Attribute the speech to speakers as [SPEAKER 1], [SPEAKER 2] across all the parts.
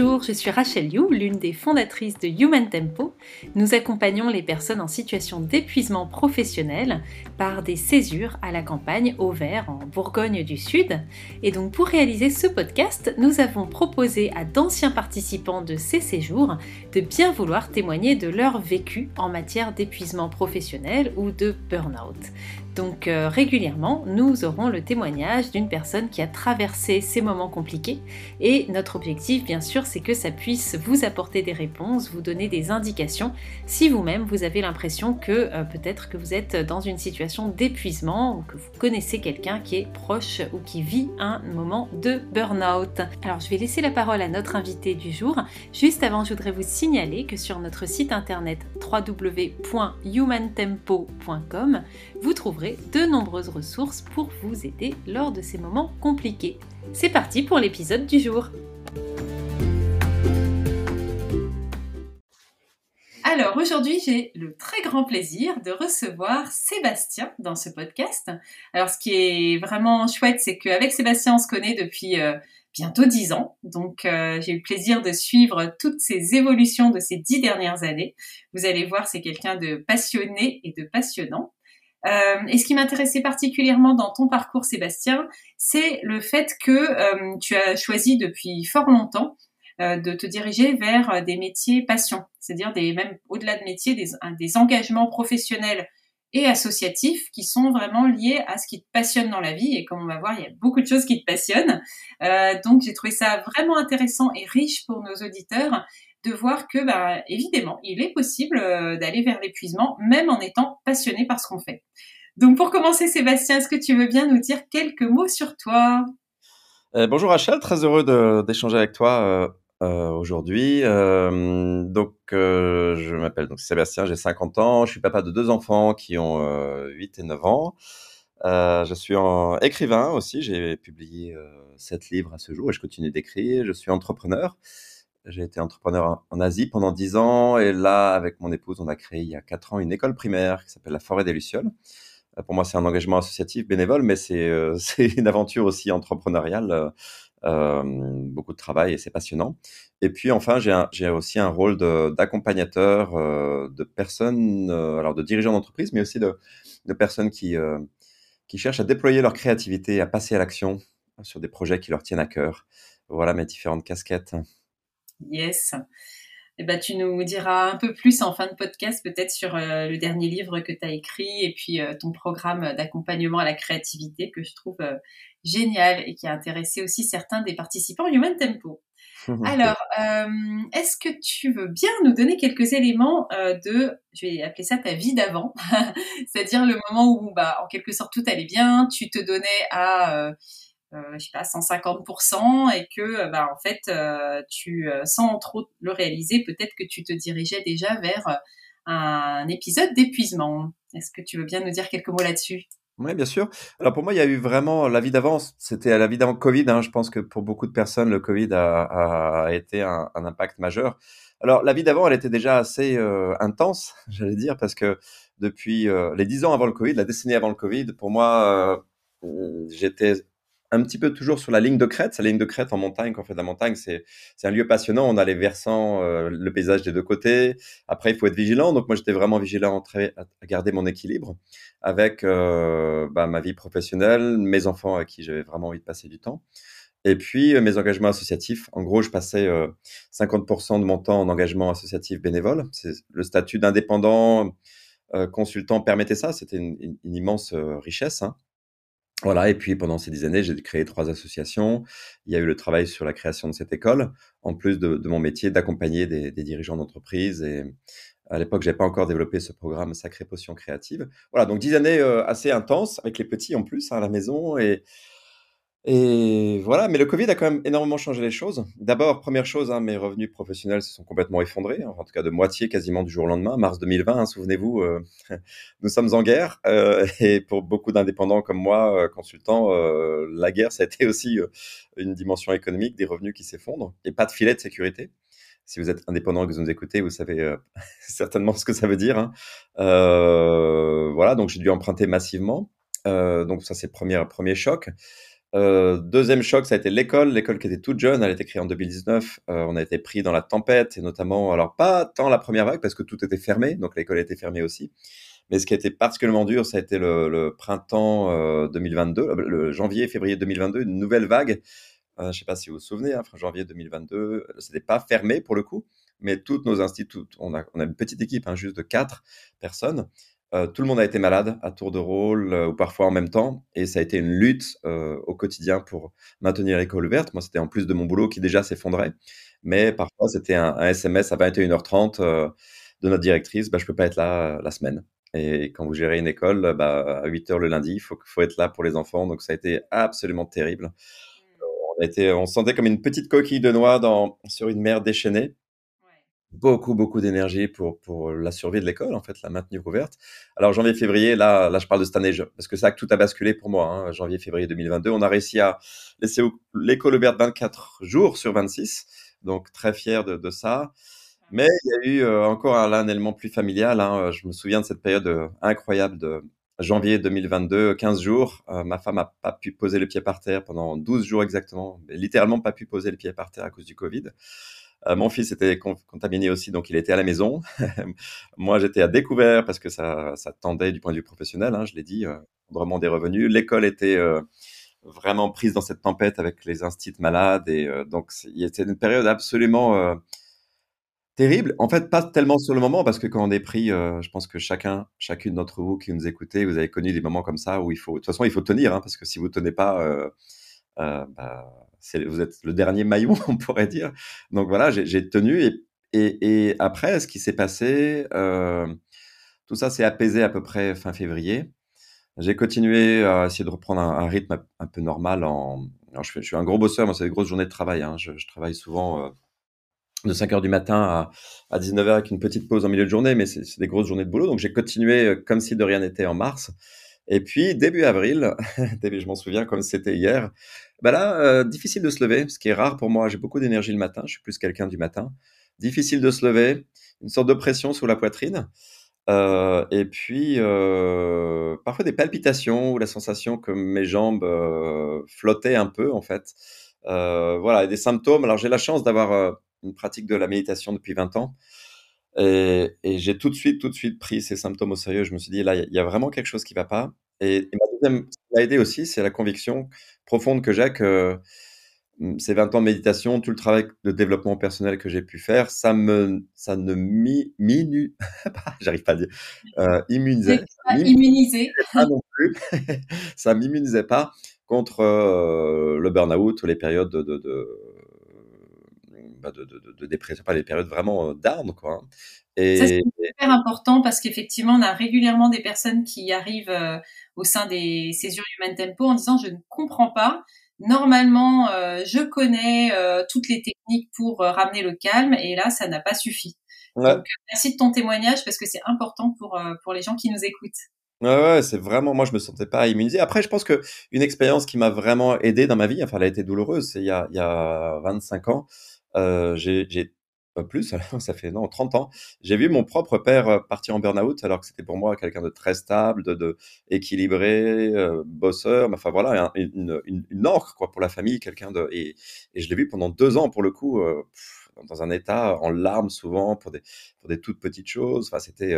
[SPEAKER 1] Bonjour, je suis Rachel You, l'une des fondatrices de Human Tempo. Nous accompagnons les personnes en situation d'épuisement professionnel par des césures à la campagne au vert en Bourgogne du Sud. Et donc pour réaliser ce podcast, nous avons proposé à d'anciens participants de ces séjours de bien vouloir témoigner de leur vécu en matière d'épuisement professionnel ou de burn-out. Donc euh, régulièrement, nous aurons le témoignage d'une personne qui a traversé ces moments compliqués et notre objectif bien sûr c'est que ça puisse vous apporter des réponses, vous donner des indications si vous-même vous avez l'impression que euh, peut-être que vous êtes dans une situation d'épuisement ou que vous connaissez quelqu'un qui est proche ou qui vit un moment de burn-out. Alors je vais laisser la parole à notre invité du jour. Juste avant, je voudrais vous signaler que sur notre site internet www.humantempo.com, vous trouverez de nombreuses ressources pour vous aider lors de ces moments compliqués. C'est parti pour l'épisode du jour. Alors aujourd'hui, j'ai le très grand plaisir de recevoir Sébastien dans ce podcast. Alors ce qui est vraiment chouette, c'est qu'avec Sébastien, on se connaît depuis euh, bientôt dix ans. Donc euh, j'ai eu le plaisir de suivre toutes ces évolutions de ces dix dernières années. Vous allez voir, c'est quelqu'un de passionné et de passionnant. Euh, et ce qui m'intéressait particulièrement dans ton parcours, Sébastien, c'est le fait que euh, tu as choisi depuis fort longtemps euh, de te diriger vers des métiers passion, c'est-à-dire des même au-delà de métiers, des, des engagements professionnels et associatifs qui sont vraiment liés à ce qui te passionne dans la vie. Et comme on va voir, il y a beaucoup de choses qui te passionnent. Donc j'ai trouvé ça vraiment intéressant et riche pour nos auditeurs de voir que, bah, évidemment, il est possible euh, d'aller vers l'épuisement, même en étant passionné par ce qu'on fait. Donc, pour commencer, Sébastien, est-ce que tu veux bien nous dire quelques mots sur toi?
[SPEAKER 2] Euh, Bonjour Rachel, très heureux d'échanger avec toi euh, aujourd'hui. donc, je m'appelle Sébastien, j'ai 50 ans, je suis papa de deux enfants qui ont 8 et 9 ans. je suis écrivain aussi, j'ai publié sept livres à ce jour et je continue d'écrire. Je suis entrepreneur. J'ai été entrepreneur en Asie pendant 10 ans et là, avec mon épouse, on a créé il y a 4 ans une école primaire qui s'appelle la Forêt des Lucioles. Euh, pour moi, c'est un engagement associatif bénévole, mais c'est euh, une aventure aussi entrepreneuriale. Euh, beaucoup de travail et c'est passionnant. Et puis enfin, j'ai aussi un rôle d'accompagnateur de, personnes, alors de dirigeants d'entreprise, mais aussi de, personnes qui cherchent à déployer leur créativité, à passer à l'action sur des projets qui leur tiennent à cœur. Voilà mes différentes casquettes.
[SPEAKER 1] Yes. Eh ben, tu nous diras un peu plus en fin de podcast, peut-être sur euh, le dernier livre que tu as écrit et puis euh, ton programme d'accompagnement à la créativité que je trouve euh, génial et qui a intéressé aussi certains des participants Human Tempo. Alors, est-ce que tu veux bien nous donner quelques éléments de, je vais appeler ça ta vie d'avant, c'est-à-dire le moment où, bah, en quelque sorte, tout allait bien, tu te donnais à je sais pas 150% et que euh, bah en fait euh, tu sans trop le réaliser peut-être que tu te dirigeais déjà vers un épisode d'épuisement. Est-ce que tu veux bien nous dire quelques mots là-dessus?
[SPEAKER 2] Oui, bien sûr. Alors pour moi, il y a eu vraiment la vie d'avance. C'était la vie d'avant Covid. Hein. Je pense que pour beaucoup de personnes, le Covid a, été un, impact majeur. Alors la vie d'avant, elle était déjà assez euh, intense, j'allais dire, parce que depuis les dix ans avant le Covid, la décennie avant le Covid, pour moi, euh, j'étais un petit peu toujours sur la ligne de crête. La ligne de crête en montagne, quand on fait de la montagne, c'est un lieu passionnant. On a les versants, euh, le paysage des deux côtés. Après, il faut être vigilant. Donc moi, j'étais vraiment vigilant à, garder mon équilibre avec euh, bah, ma vie professionnelle, mes enfants à qui j'avais vraiment envie de passer du temps. Et puis euh, mes engagements associatifs. En gros, je passais 50% de mon temps en engagement associatif bénévole. C'est le statut d'indépendant consultant permettait ça. C'était une, immense richesse. Hein. Voilà, et puis pendant ces dix années, j'ai créé trois associations. Il y a eu le travail sur la création de cette école, en plus de, mon métier d'accompagner des, dirigeants d'entreprise. Et à l'époque, j'ai pas encore développé ce programme Sacré Potion Créative. Voilà, donc dix années euh, assez intenses, avec les petits en plus hein, à la maison. Et, et voilà, mais le Covid a quand même énormément changé les choses. D'abord, première chose, hein, mes revenus professionnels se sont complètement effondrés, en tout cas de moitié quasiment du jour au lendemain, mars 2020, hein, souvenez-vous, euh, nous sommes en guerre, euh, et pour beaucoup d'indépendants comme moi, euh, consultants, la guerre, ça a été aussi une dimension économique, des revenus qui s'effondrent, et pas de filet de sécurité. Si vous êtes indépendant et que vous nous écoutez, vous savez certainement ce que ça veut dire. Hein. voilà, donc j'ai dû emprunter massivement. donc ça, c'est le premier, premier choc. Euh, deuxième choc, ça a été l'école, l'école qui était toute jeune, elle a été créée en 2019. Euh, on a été pris dans la tempête et notamment, alors pas tant la première vague parce que tout était fermé, donc l'école était fermée aussi. Mais ce qui a été particulièrement dur, ça a été le, printemps 2022, euh, le janvier, février 2022, une nouvelle vague. je ne sais pas si vous vous souvenez, hein, janvier 2022, c'était pas fermé pour le coup, mais toutes nos instituts, on a, on a une petite équipe, hein, juste de quatre personnes. Euh, tout le monde a été malade à tour de rôle euh, ou parfois en même temps. Et ça a été une lutte euh, au quotidien pour maintenir l'école ouverte. Moi, c'était en plus de mon boulot qui déjà s'effondrait. Mais parfois, c'était un, SMS à 21h30 de notre directrice. Bah, je peux pas être là la semaine. Et quand vous gérez une école, bah, à 8h le lundi, il faut, faut être là pour les enfants. Donc, ça a été absolument terrible. Mmh. On, a été, on se sentait comme une petite coquille de noix dans, sur une mer déchaînée beaucoup, beaucoup d'énergie pour, pour la survie de l'école, en fait, la maintenir ouverte. Alors, janvier-février, là, là, je parle de cette année, parce que ça, tout a basculé pour moi. Hein, janvier-février 2022, on a réussi à laisser l'école ouverte 24 jours sur 26, donc très fier de, ça. Mais il y a eu euh, encore un, un, élément plus familial. Hein. Je me souviens de cette période euh, incroyable de janvier 2022, 15 jours. Euh, ma femme n'a pas pu poser le pied par terre pendant 12 jours exactement, mais littéralement pas pu poser le pied par terre à cause du Covid. Euh, mon fils était contaminé aussi, donc il était à la maison. Moi, j'étais à découvert parce que ça, tendait du point de vue professionnel, hein, je l'ai dit, euh, vraiment des revenus. L'école était euh, vraiment prise dans cette tempête avec les instituts malades. Et donc, c'était une période absolument terrible. En fait, pas tellement sur le moment, parce que quand on est pris, je pense que chacun, chacune d'entre vous qui nous écoutez, vous avez connu des moments comme ça où il faut, de toute façon, il faut tenir, hein, parce que si vous tenez pas, bah, vous êtes le dernier maillon, on pourrait dire. Donc voilà, j'ai tenu. Et, et, après, ce qui s'est passé, euh, tout ça s'est apaisé à peu près fin février. J'ai continué à essayer de reprendre un, rythme un peu normal. En, je, suis un gros bosseur, moi, c'est des grosses journées de travail. Hein. Je, travaille souvent euh, de 5 heures du matin à, à 19 h avec une petite pause en milieu de journée, mais c'est des grosses journées de boulot. Donc j'ai continué euh, comme si de rien n'était en mars. Et puis, début avril, je m'en souviens comme c'était hier, bah là, euh, difficile de se lever, ce qui est rare pour moi. J'ai beaucoup d'énergie le matin, je suis plus quelqu'un du matin. Difficile de se lever, une sorte de pression sur la poitrine. Euh, et puis, euh, parfois des palpitations ou la sensation que mes jambes flottaient un peu, en fait. voilà, des symptômes. Alors, j'ai la chance d'avoir une pratique de la méditation depuis 20 ans. Et, j'ai tout de suite, tout de suite pris ces symptômes au sérieux. Je me suis dit, là, il y, a vraiment quelque chose qui ne va pas. Et, ma deuxième, ce qui m'a aidé aussi, c'est la conviction profonde que j'ai que mmh, ces 20 ans de méditation, tout le travail de développement personnel que j'ai pu faire, ça me, ça ne minu, j'arrive pas à dire, euh, immunisait.
[SPEAKER 1] immunisé.
[SPEAKER 2] Pas non plus. ça m'immunisait pas contre euh, le burn-out ou les périodes de, de, de bah, de, de, de, dépression, pas les périodes vraiment euh, down, quoi. Hein.
[SPEAKER 1] Et... Ça, c'est super important parce qu'effectivement, on a régulièrement des personnes qui arrivent euh, au sein des césures Human Tempo en disant je ne comprends pas. Normalement, euh, je connais toutes les techniques pour ramener le calme et là, ça n'a pas suffi. Donc, merci de ton témoignage parce que c'est important pour, pour les gens qui nous écoutent.
[SPEAKER 2] Ouais, ouais, c'est vraiment, moi, je me sentais pas immunisé. Après, je pense que une expérience qui m'a vraiment aidé dans ma vie, enfin, elle a été douloureuse, c'est il y a, il y a 25 ans. Euh, j'ai plus, ça fait non 30 ans. J'ai vu mon propre père euh, partir en burn-out alors que c'était pour moi quelqu'un de très stable, de, équilibré, euh, bosseur. Enfin voilà, une, une, quoi pour la famille, quelqu'un de et, je l'ai vu pendant deux ans pour le coup. dans un état en larmes souvent pour des, toutes petites choses. Enfin, c'était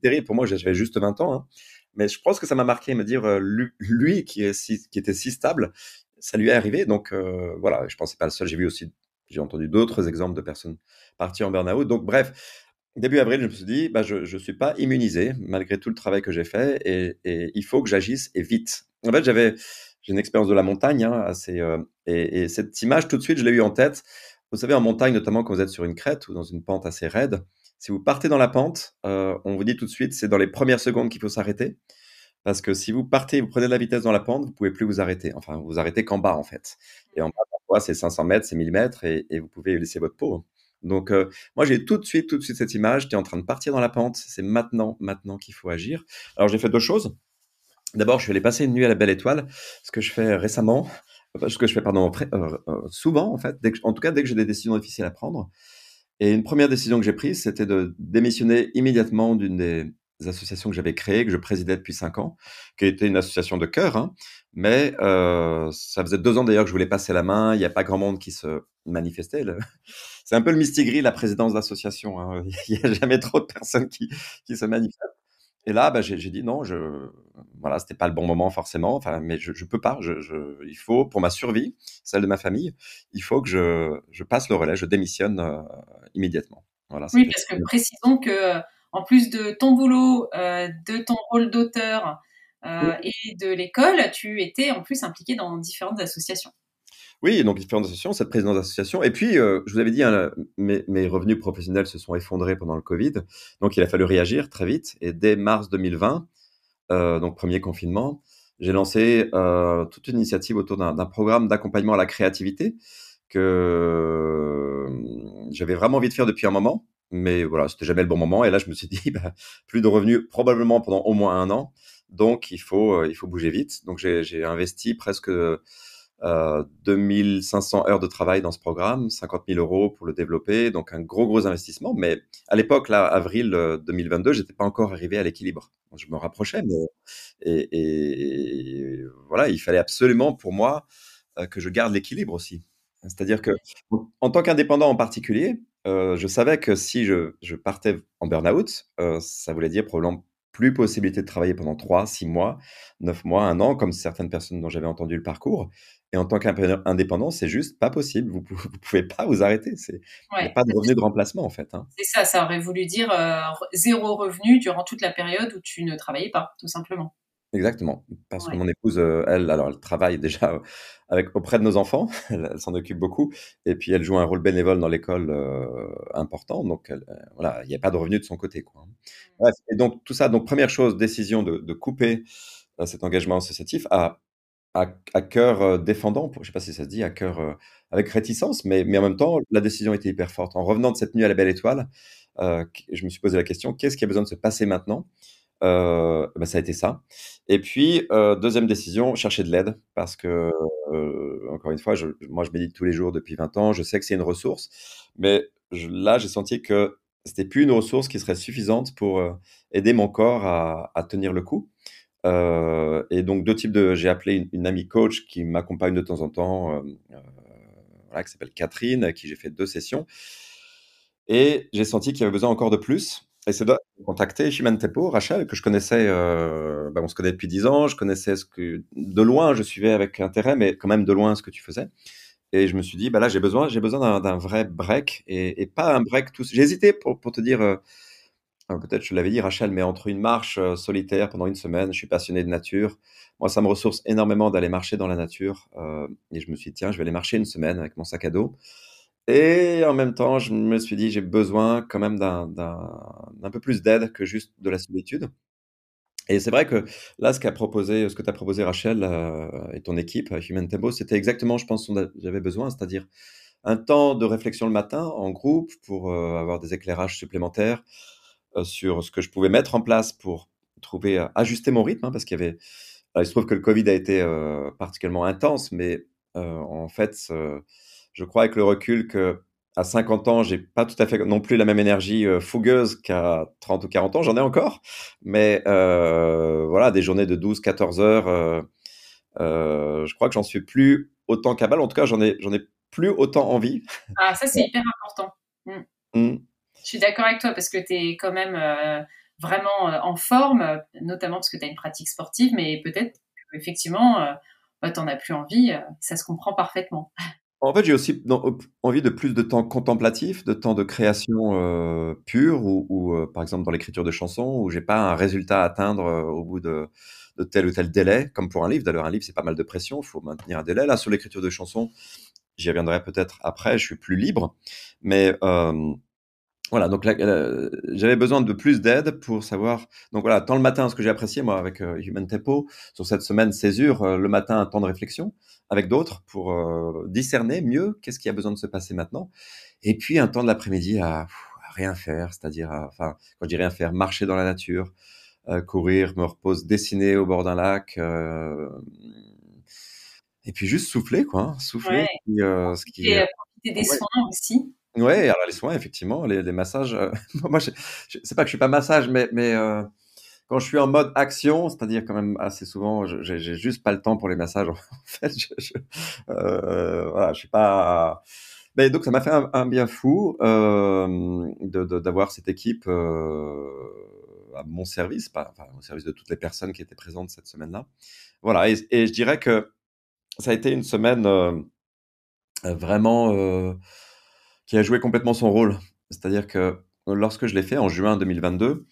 [SPEAKER 2] terrible pour moi. J'avais juste 20 ans. Hein. Mais je pense que ça m'a marqué, me dire, lui, si, qui était si stable, ça lui est arrivé. Donc voilà, je pense que pas le seul. J'ai vu aussi j'ai entendu d'autres exemples de personnes parties en burn-out. Donc, bref, début avril, je me suis dit, bah, je ne suis pas immunisé malgré tout le travail que j'ai fait et, il faut que j'agisse et vite. En fait, j'avais j'ai une expérience de la montagne hein, assez, euh, et, cette image, tout de suite, je l'ai eu en tête. Vous savez, en montagne, notamment quand vous êtes sur une crête ou dans une pente assez raide, si vous partez dans la pente, euh, on vous dit tout de suite, c'est dans les premières secondes qu'il faut s'arrêter. Parce que si vous partez, vous prenez de la vitesse dans la pente, vous pouvez plus vous arrêter. Enfin, vous vous arrêtez qu'en bas, en fait. Et en bas, c'est 500 mètres, c'est 1000 mètres et, vous pouvez laisser votre peau. Donc, euh, moi, j'ai tout de suite, tout de suite cette image. Tu es en train de partir dans la pente. C'est maintenant, maintenant qu'il faut agir. Alors, j'ai fait deux choses. D'abord, je suis allé passer une nuit à la Belle Étoile, ce que je fais récemment, ce que je fais, pardon, euh, euh, souvent, en fait, en tout cas, dès que j'ai des décisions difficiles à prendre. Et une première décision que j'ai prise, c'était de démissionner immédiatement d'une des associations que j'avais créées, que je présidais depuis cinq ans, qui était une association de cœur, hein, mais euh, ça faisait deux ans d'ailleurs que je voulais passer la main. Il n'y a pas grand monde qui se manifestait. C'est un peu le mistigris, la présidence d'association. Hein. Il n'y a jamais trop de personnes qui, qui se manifestent. Et là, bah, j'ai dit non, je, voilà, c'était pas le bon moment forcément. Enfin, mais je, je peux pas. Je, je, il faut, pour ma survie, celle de ma famille, il faut que je, je passe le relais, je démissionne euh, immédiatement.
[SPEAKER 1] Voilà, oui, parce que précisons que en plus de ton boulot, euh, de ton rôle d'auteur euh, et de l'école, tu étais en plus impliqué dans différentes associations.
[SPEAKER 2] Oui, donc différentes associations, cette présidence d'association. Et puis, euh, je vous avais dit, hein, mes, mes, revenus professionnels se sont effondrés pendant le Covid. Donc, il a fallu réagir très vite. Et dès mars 2020, euh, donc premier confinement, j'ai lancé euh, toute une initiative autour d'un programme d'accompagnement à la créativité que j'avais vraiment envie de faire depuis un moment mais voilà, c'était jamais le bon moment. Et là, je me suis dit, bah, plus de revenus probablement pendant au moins un an. Donc, il faut, euh, il faut bouger vite. Donc, j'ai investi presque euh, 2500 heures de travail dans ce programme, 50 000 euros pour le développer. Donc, un gros, gros investissement. Mais à l'époque, là, avril 2022, euh, j'étais pas encore arrivé à l'équilibre. Je me rapprochais, mais et, et, voilà, il fallait absolument pour moi euh, que je garde l'équilibre aussi. C'est-à-dire que, en tant qu'indépendant en particulier, euh, je savais que si je, je partais en burn-out, euh, ça voulait dire probablement plus possibilité de travailler pendant 3, 6 mois, 9 mois, un an, comme certaines personnes dont j'avais entendu le parcours. Et en tant qu'indépendant, c'est juste pas possible. Vous, ne pouvez pas vous arrêter. Il n'y a pas de revenu de remplacement, en fait. Hein.
[SPEAKER 1] C'est ça, ça aurait voulu dire euh, zéro revenu durant toute la période où tu ne travaillais pas, tout simplement.
[SPEAKER 2] Exactement, parce que mon épouse, euh, elle, alors elle travaille déjà avec auprès de nos enfants, elle, s'en occupe beaucoup, et puis elle joue un rôle bénévole dans l'école euh, important, donc euh, voilà, il n'y a pas de revenu de son côté, quoi. Mmh. et donc tout ça, donc première chose, décision de, de couper cet engagement associatif à, à, à cœur défendant, je ne sais pas si ça se dit, à cœur avec réticence, mais, mais en même temps, la décision était hyper forte. En revenant de cette nuit à la Belle Étoile, je me suis posé la question, qu'est-ce qui a besoin de se passer maintenant? Euh, bah, ça a été ça. Et puis, euh, deuxième décision, chercher de l'aide, parce que, euh, encore une fois, moi, je médite tous les jours depuis 20 ans, je sais que c'est une ressource, mais là, j'ai senti que c'était plus une ressource qui serait suffisante pour euh, aider mon corps à, tenir le coup. Et donc, deux types de. J'ai appelé une, amie coach qui m'accompagne de temps en temps, voilà, qui s'appelle Catherine, à qui j'ai fait deux sessions. Et j'ai senti qu'il y avait besoin encore de plus. Et c'est de contacter Chimène Tepo, Rachel, que je connaissais, euh, bah on se connaît depuis dix ans, je connaissais de loin, je suivais avec intérêt, mais quand même de loin ce que tu faisais. Et je me suis dit, bah là, j'ai besoin, j'ai besoin d'un vrai break et, pas un break tout. J'ai hésité pour, te dire, euh, peut-être je l'avais dit, Rachel, mais entre une marche euh, solitaire pendant une semaine, je suis passionné de nature. Moi, ça me ressource énormément d'aller marcher dans la nature. Et je me suis dit, tiens, je vais aller marcher une semaine avec mon sac à dos. Et en même temps, je me suis dit, j'ai besoin quand même d'un peu plus d'aide que juste de la solitude. Et c'est vrai que là, ce qu'a proposé, ce que tu as proposé Rachel euh, et ton équipe, Human Tempo, c'était exactement, je pense, ce dont j'avais besoin, c'est-à-dire un temps de réflexion le matin en groupe pour euh, avoir des éclairages supplémentaires euh, sur ce que je pouvais mettre en place pour trouver, ajuster mon rythme, hein, parce qu'il y avait, il se trouve que le Covid a été particulièrement intense, mais en fait, je crois avec le recul que à 50 ans, j'ai pas tout à fait non plus la même énergie euh, fougueuse qu'à 30 ou 40 ans. J'en ai encore, mais euh, voilà, des journées de 12, 14 heures. Euh, euh, je crois que j'en suis plus autant qu'à balle. En tout cas, j'en ai, j'en ai plus autant envie.
[SPEAKER 1] Ah, ça, c'est hyper important. Mm. Mm. Je suis d'accord avec toi parce que tu es quand même vraiment en forme, notamment parce que tu as une pratique sportive, mais peut-être effectivement, bah, tu n'en as plus envie. ça se comprend parfaitement.
[SPEAKER 2] En fait, j'ai aussi envie de plus de temps contemplatif, de temps de création euh, pure, ou, euh, par exemple dans l'écriture de chansons, où j'ai pas un résultat à atteindre euh, au bout de, tel ou tel délai, comme pour un livre. D'ailleurs, un livre, c'est pas mal de pression, il faut maintenir un délai. Là, sur l'écriture de chansons, j'y reviendrai peut-être après, je suis plus libre. Mais euh, voilà, donc j'avais besoin de plus d'aide pour savoir. Donc voilà, tant le matin, ce que j'ai apprécié moi avec euh, Human Tempo sur cette semaine césure, euh, le matin un temps de réflexion avec d'autres pour euh, discerner mieux qu'est-ce qui a besoin de se passer maintenant, et puis un temps de l'après-midi à, rien faire, c'est-à-dire, enfin, quand je dis rien faire, marcher dans la nature, courir, me reposer, dessiner au bord d'un lac, et puis juste souffler quoi, hein, souffler.
[SPEAKER 1] Ouais. ce qui, et profiter des soins aussi.
[SPEAKER 2] Ouais, alors les soins, effectivement, les, les massages. Euh, moi, c'est pas que je suis pas massage, mais, mais euh, quand je suis en mode action, c'est-à-dire quand même assez souvent, j'ai juste pas le temps pour les massages. En fait, je, je, euh, voilà, je suis pas. Donc ça m'a fait un, bien fou euh, d'avoir cette équipe euh, à mon service, pas, au service de toutes les personnes qui étaient présentes cette semaine-là. Voilà, et, je dirais que ça a été une semaine euh, vraiment qui a joué complètement son rôle. C'est-à-dire que lorsque je l'ai fait en juin 2022,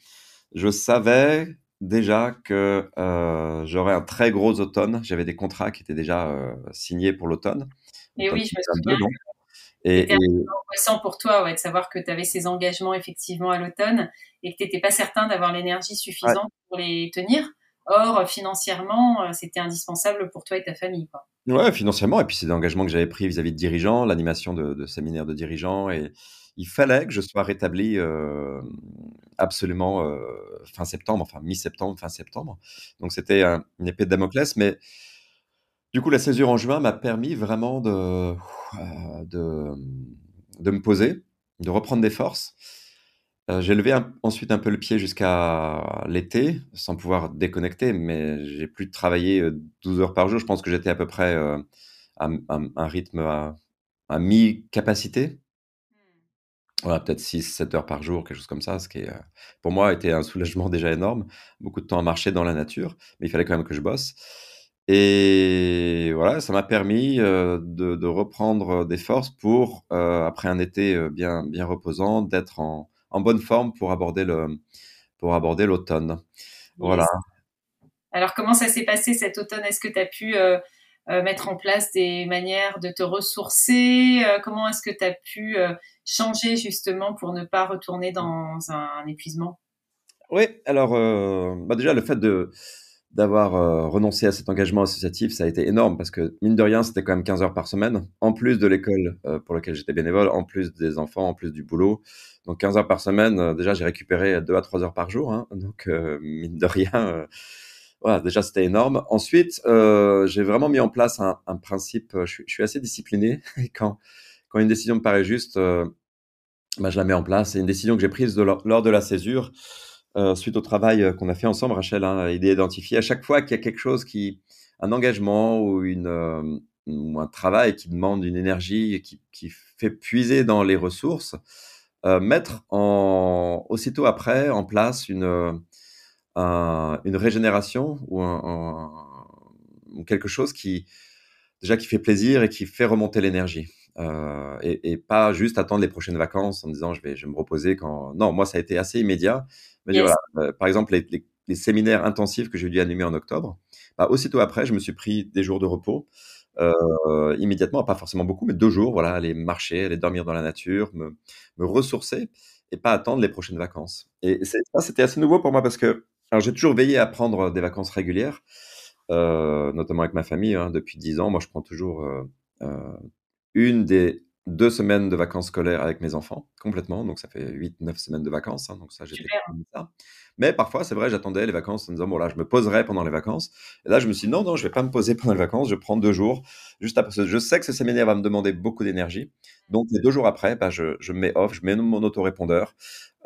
[SPEAKER 2] je savais déjà que euh, j'aurais un très gros automne. J'avais des contrats qui étaient déjà euh, signés pour l'automne.
[SPEAKER 1] Et oui, je me souviens. Et, C'était intéressant pour toi ouais, de savoir que tu avais ces engagements effectivement à l'automne et que tu n'étais pas certain d'avoir l'énergie suffisante pour les tenir. Or, financièrement, euh, c'était indispensable pour toi et ta famille. Quoi.
[SPEAKER 2] Ouais, financièrement. Et puis, c'est des engagements que j'avais pris vis-à-vis de dirigeants, l'animation de, de séminaires de dirigeants. Et, il fallait que je sois rétabli absolument fin septembre, enfin mi-septembre, fin septembre. Donc c'était une épée de Damoclès, mais du coup la césure en juin m'a permis vraiment de, de, de, me poser, de reprendre des forces. j'ai levé ensuite un peu le pied jusqu'à l'été, sans pouvoir déconnecter, mais j'ai plus travaillé 12 heures par jour. Je pense que j'étais à peu près à, un rythme à mi-capacité voilà, peut-être 6-7 heures par jour, quelque chose comme ça, ce qui est, euh, pour moi était un soulagement déjà énorme. Beaucoup de temps à marcher dans la nature, mais il fallait quand même que je bosse. Et voilà, ça m'a permis euh, de, de, reprendre des forces pour, euh, après un été euh, bien, bien reposant, d'être en, en, bonne forme pour aborder le, pour aborder l'automne. Voilà.
[SPEAKER 1] Alors, comment ça s'est passé cet automne? Est-ce que tu as pu euh, euh, mettre en place des manières de te ressourcer euh, Comment est-ce que tu as pu euh, changer justement pour ne pas retourner dans un, épuisement?
[SPEAKER 2] Oui, alors bah déjà le fait de d'avoir renoncé à cet engagement associatif, ça a été énorme parce que mine de rien, c'était quand même 15 heures par semaine, en plus de l'école pour laquelle j'étais bénévole, en plus des enfants, en plus du boulot. Donc 15 heures par semaine, déjà j'ai récupéré 2 à 3 heures par jour, hein, donc mine de rien voilà, déjà c'était énorme. Ensuite, euh, j'ai vraiment mis en place un, un principe. Euh, je suis, je suis, assez discipliné et quand quand une décision me paraît juste, euh, bah, je la mets en place. C'est une décision que j'ai prise de, lors de la césure euh, suite au travail euh, qu'on a fait ensemble, Rachel. Hein, il est identifié à chaque fois qu'il y a quelque chose qui, un engagement ou une euh, ou un travail qui demande une énergie et qui, qui fait puiser dans les ressources, mettre en aussitôt après en place une un, une régénération ou, un, un, ou, quelque chose qui déjà qui fait plaisir et qui fait remonter l'énergie. Euh, et, et, pas juste attendre les prochaines vacances en disant je vais, je vais me reposer quand. Non, moi ça a été assez immédiat. Mais yes. voilà, euh, par exemple, les, les, les, séminaires intensifs que j'ai dû animer en octobre, bah, aussitôt après, je me suis pris des jours de repos. Euh, immédiatement, pas forcément beaucoup, mais deux jours, voilà, aller marcher, aller dormir dans la nature, me, me ressourcer et pas attendre les prochaines vacances. Et ça, c'était assez nouveau pour moi parce que alors, j'ai toujours veillé à prendre des vacances régulières, euh, notamment avec ma famille. Hein, depuis dix ans, moi, je prends toujours euh, euh, une des deux semaines de vacances scolaires avec mes enfants, complètement. Donc, ça fait huit, neuf semaines de vacances. Hein, donc, ça, j'étais ça. Mais parfois, c'est vrai, j'attendais les vacances en disant, bon, là, je me poserai pendant les vacances. Et là, je me suis dit, non, non, je vais pas me poser pendant les vacances. Je prends deux jours. Juste après, je sais que ce séminaire va me demander beaucoup d'énergie. Donc, les deux jours après, bah, je, je mets off, je mets mon autorépondeur.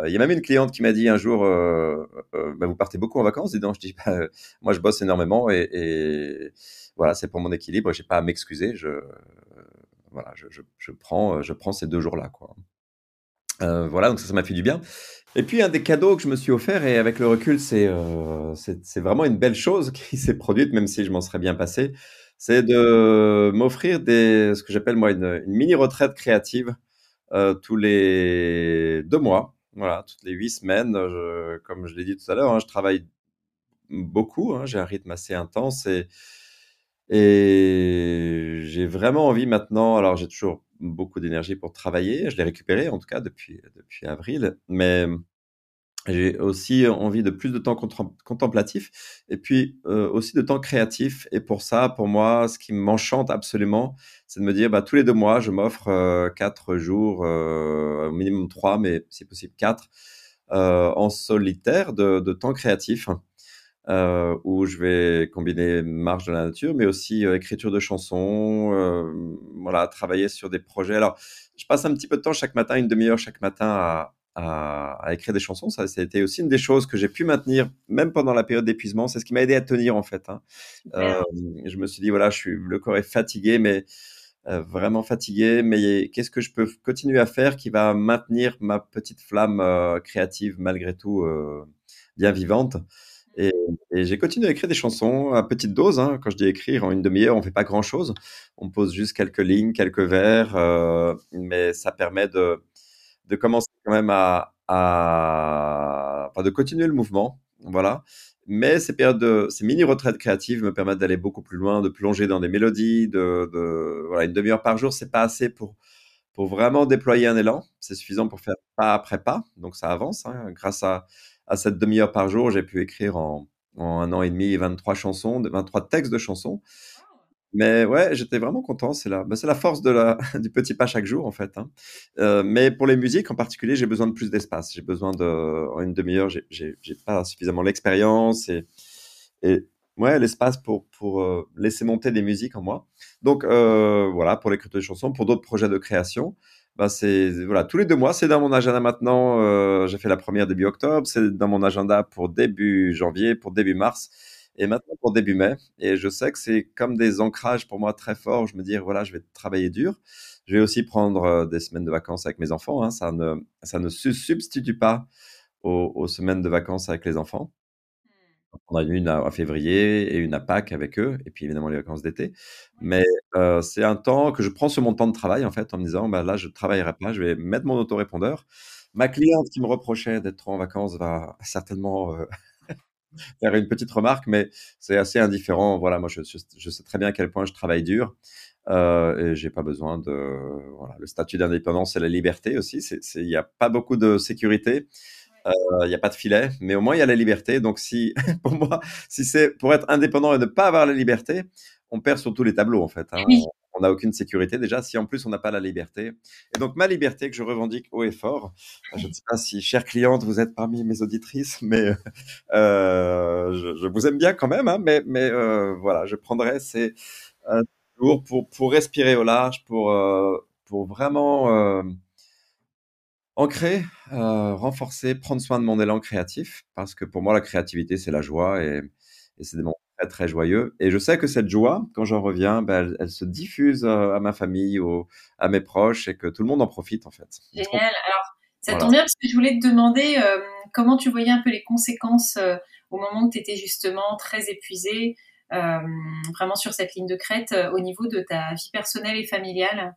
[SPEAKER 2] Euh, il y a même une cliente qui m'a dit un jour, euh, euh, bah, vous partez beaucoup en vacances Et donc, je dis, bah, moi, je bosse énormément et, et voilà, c'est pour mon équilibre. J'ai pas à m'excuser. Je, voilà, je, je, prends, je prends ces deux jours-là, quoi. Euh, voilà, donc ça, m'a fait du bien. Et puis un des cadeaux que je me suis offert, et avec le recul, c'est euh, c'est vraiment une belle chose qui s'est produite, même si je m'en serais bien passé, c'est de m'offrir des ce que j'appelle moi une, une, mini retraite créative euh, tous les deux mois, voilà, toutes les huit semaines. Comme je l'ai dit tout à l'heure, hein, je travaille beaucoup, hein, j'ai un rythme assez intense et j'ai vraiment envie maintenant. Alors j'ai toujours beaucoup d'énergie pour travailler. Je l'ai récupéré en tout cas depuis, depuis avril. Mais j'ai aussi envie de plus de temps contemplatif et puis euh, aussi de temps créatif. Et pour ça, pour moi, ce qui m'enchante absolument, c'est de me dire, bah, tous les deux mois, je m'offre euh, quatre jours, euh, au minimum trois, mais si possible quatre, en solitaire de temps créatif euh, où je vais combiner marche de la nature, mais aussi euh, écriture de chansons, euh, voilà, travailler sur des projets. Alors, je passe un petit peu de temps chaque matin, une demi-heure chaque matin à, à, écrire des chansons. Ça, ça a été aussi une des choses que j'ai pu maintenir, même pendant la période d'épuisement. C'est ce qui m'a aidé à tenir, en fait. Hein. Je me suis dit, voilà, je suis, le corps est fatigué, mais vraiment fatigué, mais qu'est-ce que je peux continuer à faire qui va maintenir ma petite flamme créative, malgré tout, bien vivante? Et, j'ai continué à écrire des chansons à petite dose. Hein. Quand je dis écrire, en une demi-heure, on fait pas grand-chose. On pose juste quelques lignes, quelques vers, euh, mais ça permet de, de commencer quand même à, à de continuer le mouvement. Voilà. Mais ces périodes de, ces mini retraites créatives me permettent d'aller beaucoup plus loin, de plonger dans des mélodies, de voilà, une demi-heure par jour, c'est pas assez pour pour vraiment déployer un élan. C'est suffisant pour faire pas après pas, donc ça avance. Hein, grâce à à cette demi-heure par jour, j'ai pu écrire en, en, un an et demi 23 chansons, 23 textes de chansons. Mais ouais, j'étais vraiment content. C'est la, bah, c'est la force de la, du petit pas chaque jour, en fait. Hein. Euh, mais pour les musiques en particulier, j'ai besoin de plus d'espace. J'ai besoin de, en une demi-heure, j'ai, j'ai, j'ai pas suffisamment l'expérience et, et ouais, l'espace pour, pour euh, laisser monter des musiques en moi. Donc euh, voilà, pour l'écriture de chansons, pour d'autres projets de création bah c'est voilà tous les deux mois c'est dans mon agenda maintenant euh, j'ai fait la première début octobre c'est dans mon agenda pour début janvier pour début mars et maintenant pour début mai. Et je sais que c'est comme des ancrages pour moi très forts je me dis voilà je vais travailler dur. Je vais aussi prendre euh, des semaines de vacances avec mes enfants hein, ça ne ça ne se substitue pas aux, aux semaines de vacances avec les enfants on a une à, février et une à Pâques avec eux, et puis évidemment les vacances d'été. Mais euh, c'est un temps que je prends sur mon temps de travail, en fait, en me disant, bah, là, je ne travaillerai pas, je vais mettre mon autorépondeur. Ma cliente qui me reprochait d'être trop en vacances va certainement euh, faire une petite remarque, mais c'est assez indifférent. Voilà, moi, je, je, sais très bien à quel point je travaille dur. Euh, et j'ai pas besoin de voilà le statut d'indépendance c'est la liberté aussi il n'y a pas beaucoup de sécurité il euh, n'y a pas de filet, mais au moins il y a la liberté. Donc si, pour moi, si c'est pour être indépendant et ne pas avoir la liberté, on perd sur tous les tableaux en fait. Hein. On n'a aucune sécurité déjà si en plus on n'a pas la liberté. Et donc ma liberté que je revendique haut et fort. Je ne sais pas si, chère cliente, vous êtes parmi mes auditrices, mais euh, je, je, vous aime bien quand même. Hein, mais mais euh, voilà, je prendrai ces euh, jours pour pour respirer au large, pour euh, pour vraiment euh, Ancrer, euh, renforcer, prendre soin de mon élan créatif, parce que pour moi, la créativité, c'est la joie et, et c'est des moments très, très joyeux. Et je sais que cette joie, quand j'en reviens, ben, elle, elle, se diffuse euh, à ma famille, au, à mes proches et que tout le monde en profite, en fait.
[SPEAKER 1] Génial. Alors, ça voilà. tombe bien parce que je voulais te demander euh, comment tu voyais un peu les conséquences euh, au moment où tu étais justement très épuisé, vraiment sur cette ligne de crête, au niveau de ta vie personnelle et familiale?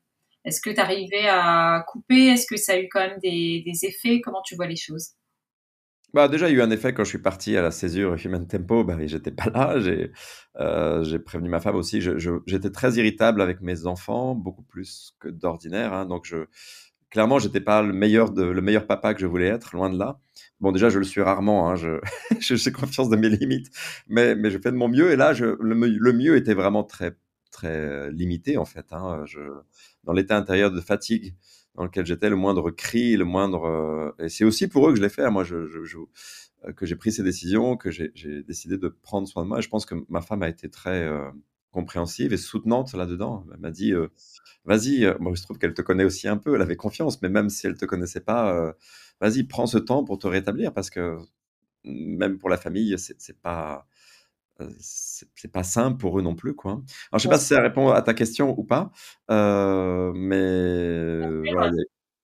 [SPEAKER 1] Est-ce que tu arrivais à couper? Est-ce que ça a eu quand même des, des effets? Comment tu vois les choses?
[SPEAKER 2] Bah, déjà, il y a eu un effet quand je suis parti à la césure Human Tempo, bah, j'étais pas là, j'ai euh, prévenu ma femme aussi, j'étais très irritable avec mes enfants, beaucoup plus que d'ordinaire, hein, donc je, clairement, j'étais pas le meilleur, de, le meilleur papa que je voulais être, loin de là. Bon, déjà, je le suis rarement, hein, je, j'ai confiance de mes limites, mais, mais je fais de mon mieux, et là, je, le, mieux était vraiment très très limité en fait. Hein. Je, dans l'état intérieur de fatigue dans lequel j'étais, le moindre cri, le moindre. Euh, et c'est aussi pour eux que je l'ai fait. Moi, euh, que j'ai pris ces décisions, que j'ai décidé de prendre soin de moi. Et je pense que ma femme a été très euh, compréhensive et soutenante là-dedans. Elle m'a dit vas-y, bon, je trouve qu'elle te connaît aussi un peu, elle avait confiance, mais même si elle te connaissait pas, vas-y, prends ce temps pour te rétablir parce que même pour la famille, c'est pas c'est pas simple pour eux non plus quoi. Alors je sais pas si ça répond à ta question ou pas, euh, mais voilà.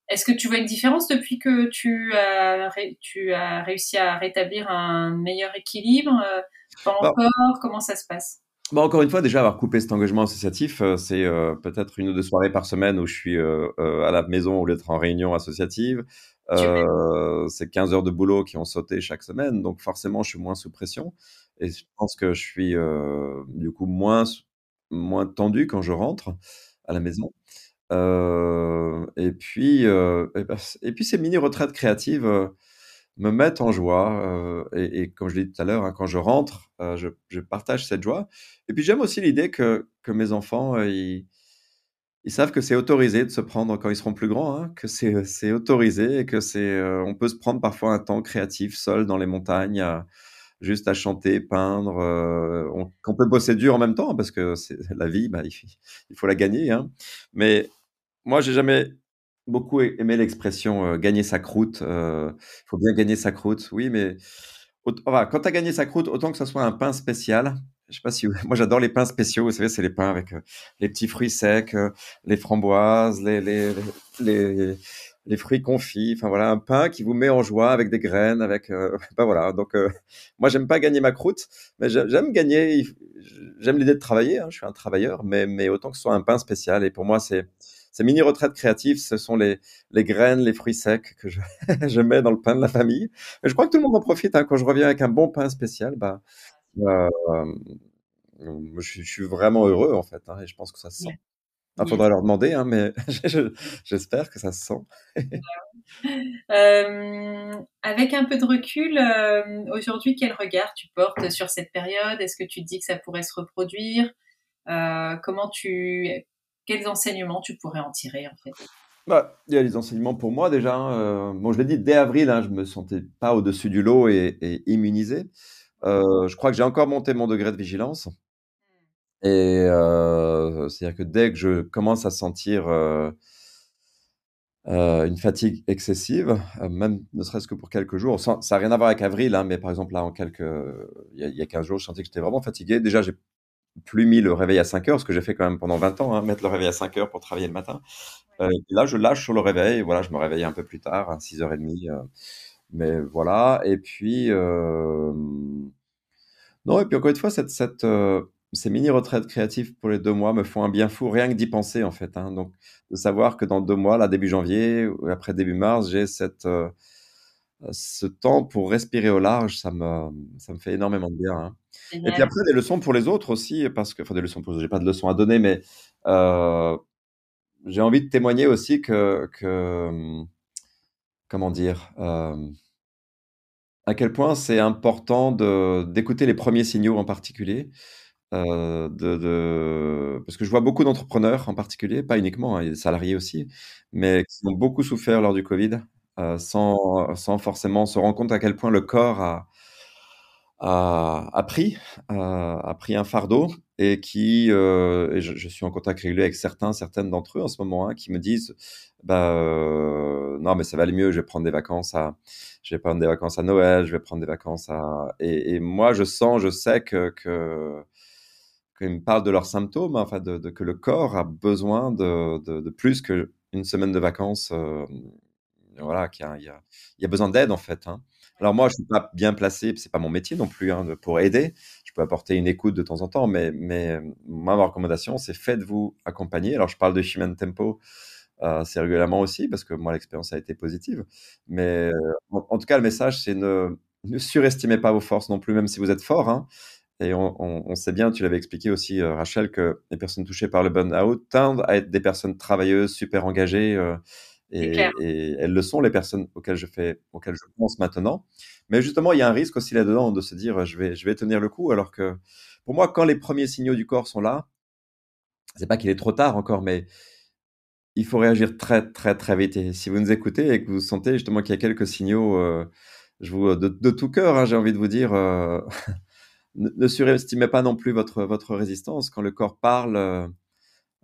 [SPEAKER 1] Est-ce que tu vois une différence depuis que tu as, tu as réussi à rétablir un meilleur équilibre Pas encore bah, Comment ça se passe?
[SPEAKER 2] Bon, encore une fois, déjà avoir coupé cet engagement associatif, euh, c'est euh, peut-être une ou deux soirées par semaine où je suis euh, à la maison au lieu d'être en réunion associative. c'est 15 heures de boulot qui ont sauté chaque semaine, donc forcément, je suis moins sous pression. Et je pense que je suis du coup moins, moins tendu quand je rentre à la maison. et puis, ben, et puis ces mini retraites créatives me mettent en joie. Et, comme je l'ai dit tout à l'heure, hein, quand je rentre, je, partage cette joie. Et puis j'aime aussi l'idée que, que, mes enfants, ils, savent que c'est autorisé de se prendre quand ils seront plus grands, hein, que c'est autorisé et que c'est, on peut se prendre parfois un temps créatif seul dans les montagnes. Juste à chanter, peindre, euh, on, qu'on peut bosser dur en même temps parce que c'est la vie, bah, il, il, faut la gagner. Hein. Mais moi, j'ai jamais beaucoup aimé l'expression euh, gagner sa croûte. Il euh, faut bien gagner sa croûte. Oui, mais quand tu as gagné sa croûte, autant que ce soit un pain spécial. Je sais pas si moi j'adore les pains spéciaux. Vous savez, c'est les pains avec les petits fruits secs, les framboises, les, les, fruits confits. Enfin voilà, un pain qui vous met en joie avec des graines, avec. ben voilà. Donc moi j'aime pas gagner ma croûte, mais j'aime gagner. J'aime l'idée de travailler. Hein, je suis un travailleur, mais mais autant que ce soit un pain spécial. Et pour moi c'est ces mini retraites créatives, ce sont les, les graines, les fruits secs que je, je mets dans le pain de la famille. Et je crois que tout le monde en profite. Hein. Quand je reviens avec un bon pain spécial, bah, euh, je, suis vraiment heureux en fait. Hein, et je pense que ça se sent. Il faudra leur demander, hein, mais j'espère que ça se sent.
[SPEAKER 1] euh, avec un peu de recul, euh, aujourd'hui, quel regard tu portes sur cette période? Est-ce que tu te dis que ça pourrait se reproduire? Euh, Comment tu quels enseignements tu pourrais en tirer en fait?
[SPEAKER 2] Bah, il y a les enseignements pour moi déjà. Hein, bon, je l'ai dit, dès avril, hein, je me sentais pas au-dessus du lot et, immunisé. Euh, je crois que j'ai encore monté mon degré de vigilance. Et euh, c'est-à-dire que dès que je commence à sentir une fatigue excessive, même ne serait-ce que pour quelques jours, ça n'a rien à voir avec avril, hein, mais par exemple là, en quelques, il y, a, il y a 15 jours, je sentais que j'étais vraiment fatigué. Déjà, j'ai plus mis le réveil à 5 heures, ce que j'ai fait quand même pendant 20 ans, hein, mettre le réveil à 5 heures pour travailler le matin. Là, je lâche sur le réveil. Voilà, je me réveille un peu plus tard, à 6h30. Euh, mais voilà. Et puis, non, et puis encore une fois, cette, cette, ces mini-retraites créatives pour les deux mois me font un bien fou, rien que d'y penser, en fait. Hein. Donc, de savoir que dans deux mois, là, début janvier, ou après début mars, j'ai cette, euh, ce temps pour respirer au large, ça me, ça me fait énormément de bien. Hein. Et puis après, des leçons pour les autres aussi, parce que, enfin, des leçons pour les autres, j'ai pas de leçons à donner, mais euh, j'ai envie de témoigner aussi que, que comment dire, euh, à quel point c'est important d'écouter les premiers signaux en particulier. Euh, parce que je vois beaucoup d'entrepreneurs en particulier, pas uniquement, hein, des salariés aussi, mais qui ont beaucoup souffert lors du Covid, euh, sans, sans forcément se rendre compte à quel point le corps a, a, pris, a, pris un fardeau et qui, euh, je, suis en contact régulier avec certains, certaines d'entre eux en ce moment, hein, qui me disent, bah euh, non mais ça va aller mieux, je vais prendre des vacances à, je vais prendre des vacances à Noël, je vais prendre des vacances à, et, moi je sens, je sais que qu'ils me parlent de leurs symptômes, enfin de, que le corps a besoin de, de, plus qu'une semaine de vacances, euh, voilà, qu'il y, il y a besoin d'aide en fait. Hein. Alors moi, je suis pas bien placé, c'est pas mon métier non plus hein, pour aider. Je peux apporter une écoute de temps en temps, mais, mais ma recommandation, c'est faites-vous accompagner. Alors je parle de Human Tempo euh, assez régulièrement aussi, parce que moi, l'expérience a été positive. Mais euh, en, tout cas, le message, c'est ne, ne surestimez pas vos forces non plus, même si vous êtes fort. Hein. Et on, on, sait bien, tu l'avais expliqué aussi, euh, Rachel, que les personnes touchées par le burn-out tendent à être des personnes travailleuses, super engagées. Euh, et, elles le sont, les personnes auxquelles je, fais, auxquelles je pense maintenant. Mais justement, il y a un risque aussi là-dedans de se dire je vais, je vais tenir le coup. Alors que pour moi, quand les premiers signaux du corps sont là, c'est pas qu'il est trop tard encore, mais il faut réagir très, très, très vite. Et si vous nous écoutez et que vous sentez justement qu'il y a quelques signaux, euh, je vous, de, tout cœur, hein, j'ai envie de vous dire, euh, ne, surestimez pas non plus votre, votre résistance. Quand le corps parle, euh,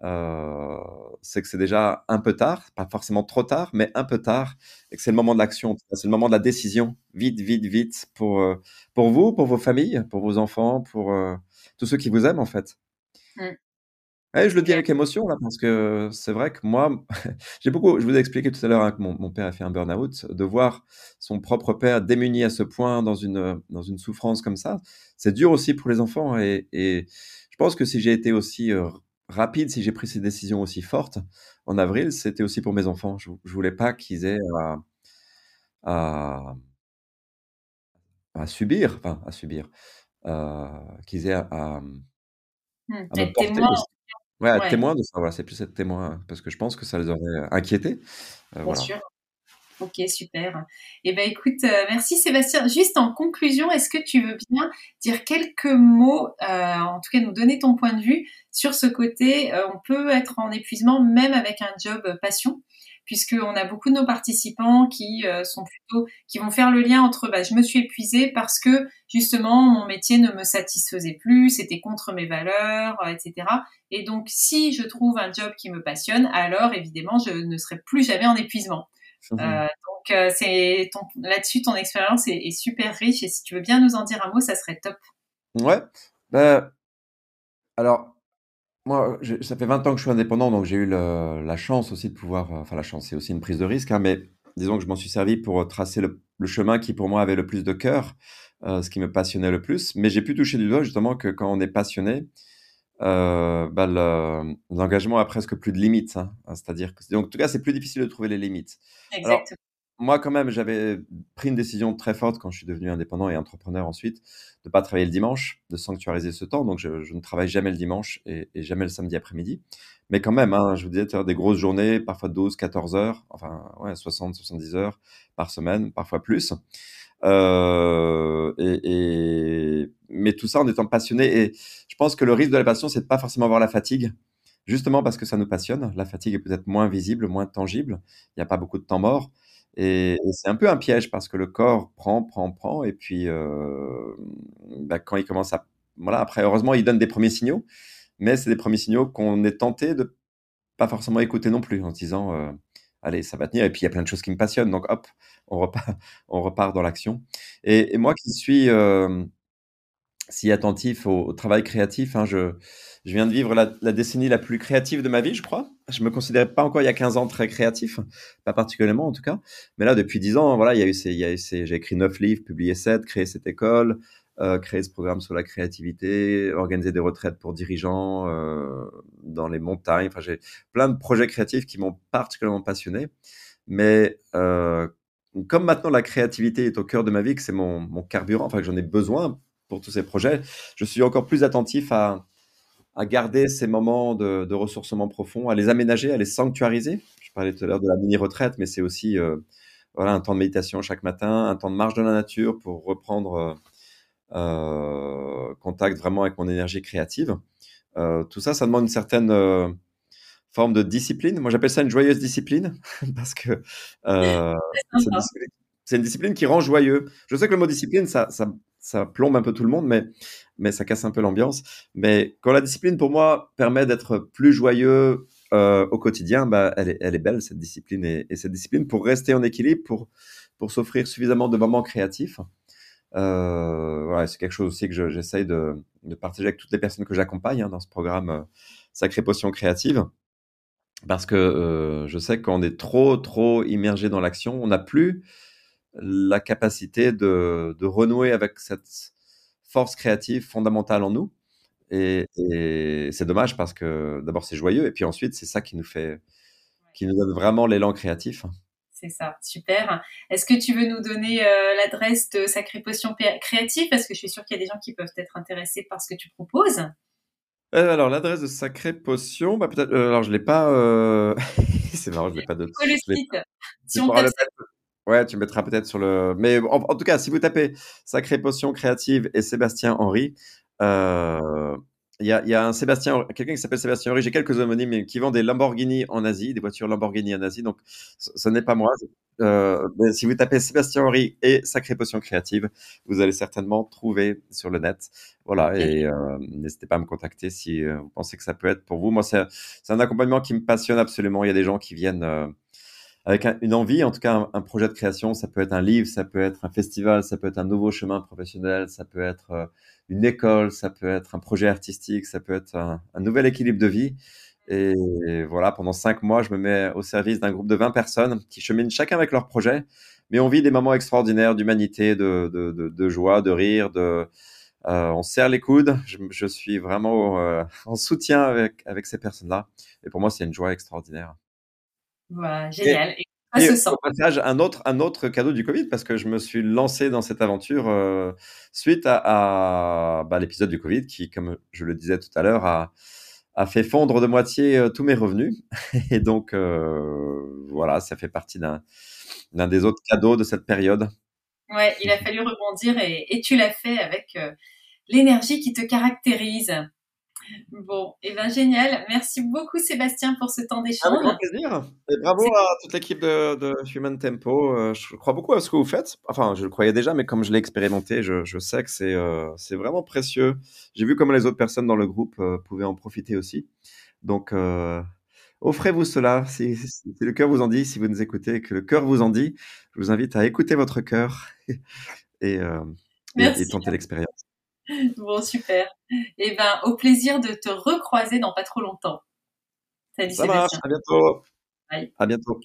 [SPEAKER 2] euh, c'est que c'est déjà un peu tard, pas forcément trop tard, mais un peu tard, et que c'est le moment de l'action, c'est le moment de la décision, vite, vite, vite, pour, euh, pour vous, pour vos familles, pour vos enfants, pour tous ceux qui vous aiment en fait. Je le dis avec émotion là, parce que c'est vrai que moi, j'ai beaucoup, je vous ai expliqué tout à l'heure hein, que mon, mon, père a fait un burn-out, de voir son propre père démuni à ce point dans une, dans une souffrance comme ça, c'est dur aussi pour les enfants, et, et je pense que si j'ai été aussi rapide si j'ai pris ces décisions aussi fortes en avril, c'était aussi pour mes enfants. Je, je voulais pas qu'ils aient à, à, subir, enfin à subir, euh, qu'ils aient à,
[SPEAKER 1] mmh, me porter. Témoin.
[SPEAKER 2] Ouais, ouais. témoin de ça. Voilà, c'est plus être témoin parce que je pense que ça les aurait inquiétés.
[SPEAKER 1] Euh, Bien sûr. Ok, super. Eh ben, écoute, euh, merci Sébastien. Juste en conclusion, est-ce que tu veux bien dire quelques mots, euh, en tout cas nous donner ton point de vue sur ce côté euh, On peut être en épuisement même avec un job passion, puisqu'on a beaucoup de nos participants qui euh, sont plutôt, qui vont faire le lien entre, bah, je me suis épuisée parce que justement mon métier ne me satisfaisait plus, c'était contre mes valeurs, euh, etc. Et donc, si je trouve un job qui me passionne, alors évidemment, je ne serai plus jamais en épuisement. Mmh donc, c'est là-dessus, ton expérience est, est, super riche. Et si tu veux bien nous en dire un mot, ça serait top.
[SPEAKER 2] Ouais. Ben, alors, moi, ça fait 20 ans que je suis indépendant, donc j'ai eu la chance aussi de pouvoir, enfin la chance, c'est aussi une prise de risque, hein, mais disons que je m'en suis servi pour tracer le, chemin qui pour moi avait le plus de cœur, euh, ce qui me passionnait le plus. Mais j'ai pu toucher du doigt justement que quand on est passionné, euh, bah, l'engagement a presque plus de limites. Hein. C'est-à-dire que, donc, en tout cas, c'est plus difficile de trouver les limites.
[SPEAKER 1] Exactement
[SPEAKER 2] moi, quand même, j'avais pris une décision très forte quand je suis devenu indépendant et entrepreneur ensuite, de ne pas travailler le dimanche, de sanctuariser ce temps. Donc, je, ne travaille jamais le dimanche et, jamais le samedi après-midi. Mais quand même, hein, je vous disais, des grosses journées, parfois 12, 14 heures, enfin, ouais, 60, 70 heures par semaine, parfois plus. Euh, mais tout ça en étant passionné. Et je pense que le risque de la passion, c'est de pas forcément avoir la fatigue justement parce que ça nous passionne. La fatigue est peut-être moins visible, moins tangible. Il n'y a pas beaucoup de temps mort. Et, c'est un peu un piège parce que le corps prend, prend, prend, et puis euh, bah, quand il commence à... Voilà, après, heureusement, il donne des premiers signaux, mais c'est des premiers signaux qu'on est tenté de pas forcément écouter non plus, en se disant, allez, ça va tenir, et puis il y a plein de choses qui me passionnent, donc hop, on repart, on repart dans l'action. Et, moi qui suis si attentif au, travail créatif, hein, je je viens de vivre la, décennie la plus créative de ma vie, je crois. Je me considérais pas encore il y a 15 ans très créatif, pas particulièrement en tout cas. Mais là, depuis 10 ans, voilà, il y a eu ces, j'ai écrit 9 livres, publié 7, créé cette école, euh, créé ce programme sur la créativité, organisé des retraites pour dirigeants euh, dans les montagnes. Enfin, j'ai plein de projets créatifs qui m'ont particulièrement passionné. Mais euh, comme maintenant la créativité est au cœur de ma vie, que c'est mon, mon carburant, enfin que j'en ai besoin pour tous ces projets, je suis encore plus attentif à, à garder ces moments de, ressourcement profond, à les aménager, à les sanctuariser. Je parlais tout à l'heure de la mini-retraite, mais c'est aussi euh, voilà, un temps de méditation chaque matin, un temps de marche dans la nature pour reprendre euh, euh, contact vraiment avec mon énergie créative. tout ça, ça demande une certaine forme de discipline. Moi, j'appelle ça une joyeuse discipline parce que c'est une, discipline qui rend joyeux. Je sais que le mot discipline, ça, ça plombe un peu tout le monde, mais, mais ça casse un peu l'ambiance. Mais quand la discipline, pour moi, permet d'être plus joyeux euh, au quotidien, bah, elle, est, elle est belle, cette discipline. Et, cette discipline, pour rester en équilibre, pour, pour s'offrir suffisamment de moments créatifs, euh, c'est quelque chose aussi que j'essaye de, partager avec toutes les personnes que j'accompagne hein, dans ce programme euh, Sacrée Potion Créative. Parce que je sais qu'on est trop, trop immergé dans l'action. On n'a plus la capacité de, renouer avec cette force créative fondamentale en nous. Et, c'est dommage parce que d'abord c'est joyeux et puis ensuite c'est ça qui nous fait, qui nous donne vraiment l'élan créatif.
[SPEAKER 1] C'est ça, super. Est-ce que tu veux nous donner euh, l'adresse de Sacré Potion Créative Parce que je suis sûre qu'il y a des gens qui peuvent être intéressés par ce que tu proposes.
[SPEAKER 2] Euh, alors l'adresse de Sacré Potion, bah, peut-être. Euh, alors je l'ai pas. c'est marrant, je l'ai pas de.
[SPEAKER 1] Le site.
[SPEAKER 2] Si on Ouais, tu mettras peut-être sur le. Mais en, tout cas, si vous tapez Sacré Potion Créative et Sébastien Henry, euh, il y, a, y, a, un Sébastien, quelqu'un qui s'appelle Sébastien Henry. J'ai quelques homonymes qui vendent des Lamborghini en Asie, des voitures Lamborghini en Asie. Donc, ce, n'est pas moi. Euh, mais si vous tapez Sébastien Henry et Sacré Potion Créative, vous allez certainement trouver sur le net. Voilà. Et euh, n'hésitez pas à me contacter si vous pensez que ça peut être pour vous. Moi, c'est un accompagnement qui me passionne absolument. Il y a des gens qui viennent avec une envie, en tout cas un, projet de création. Ça peut être un livre, ça peut être un festival, ça peut être un nouveau chemin professionnel, ça peut être euh, une école, ça peut être un projet artistique, ça peut être un, nouvel équilibre de vie. Et voilà, pendant cinq mois, je me mets au service d'un groupe de 20 personnes qui cheminent chacun avec leur projet, mais on vit des moments extraordinaires d'humanité, de, joie, de rire, euh, on serre les coudes. Je, suis vraiment euh, en soutien avec ces personnes-là. Et pour moi, c'est une joie extraordinaire.
[SPEAKER 1] Voilà, génial.
[SPEAKER 2] Et, au passage, un autre, un autre cadeau du Covid, parce que je me suis lancé dans cette aventure euh, suite à, bah, l'épisode du Covid qui, comme je le disais tout à l'heure, a, a, fait fondre de moitié euh, tous mes revenus. Et donc, euh, voilà, ça fait partie d'un des autres cadeaux de cette période.
[SPEAKER 1] Ouais, il a fallu rebondir et, et tu l'as fait avec l'énergie qui te caractérise. Bon, et eh ben génial. Merci beaucoup Sébastien pour ce temps d'échange.
[SPEAKER 2] Avec grand plaisir. Et bravo à toute l'équipe de, de, Human Tempo. Euh, je crois beaucoup à ce que vous faites. Enfin, je le croyais déjà, mais comme je l'ai expérimenté, je, je, sais que c'est euh, c'est vraiment précieux. J'ai vu comment les autres personnes dans le groupe euh, pouvaient en profiter aussi. Donc, offrez-vous cela si, si, le cœur vous en dit, si vous nous écoutez et que le cœur vous en dit. Je vous invite à écouter votre cœur et, et, et tenter l'expérience.
[SPEAKER 1] Bon, super. Et eh ben, au plaisir de te recroiser dans pas trop longtemps.
[SPEAKER 2] Salut Ça marche, à bientôt. Bye. À bientôt.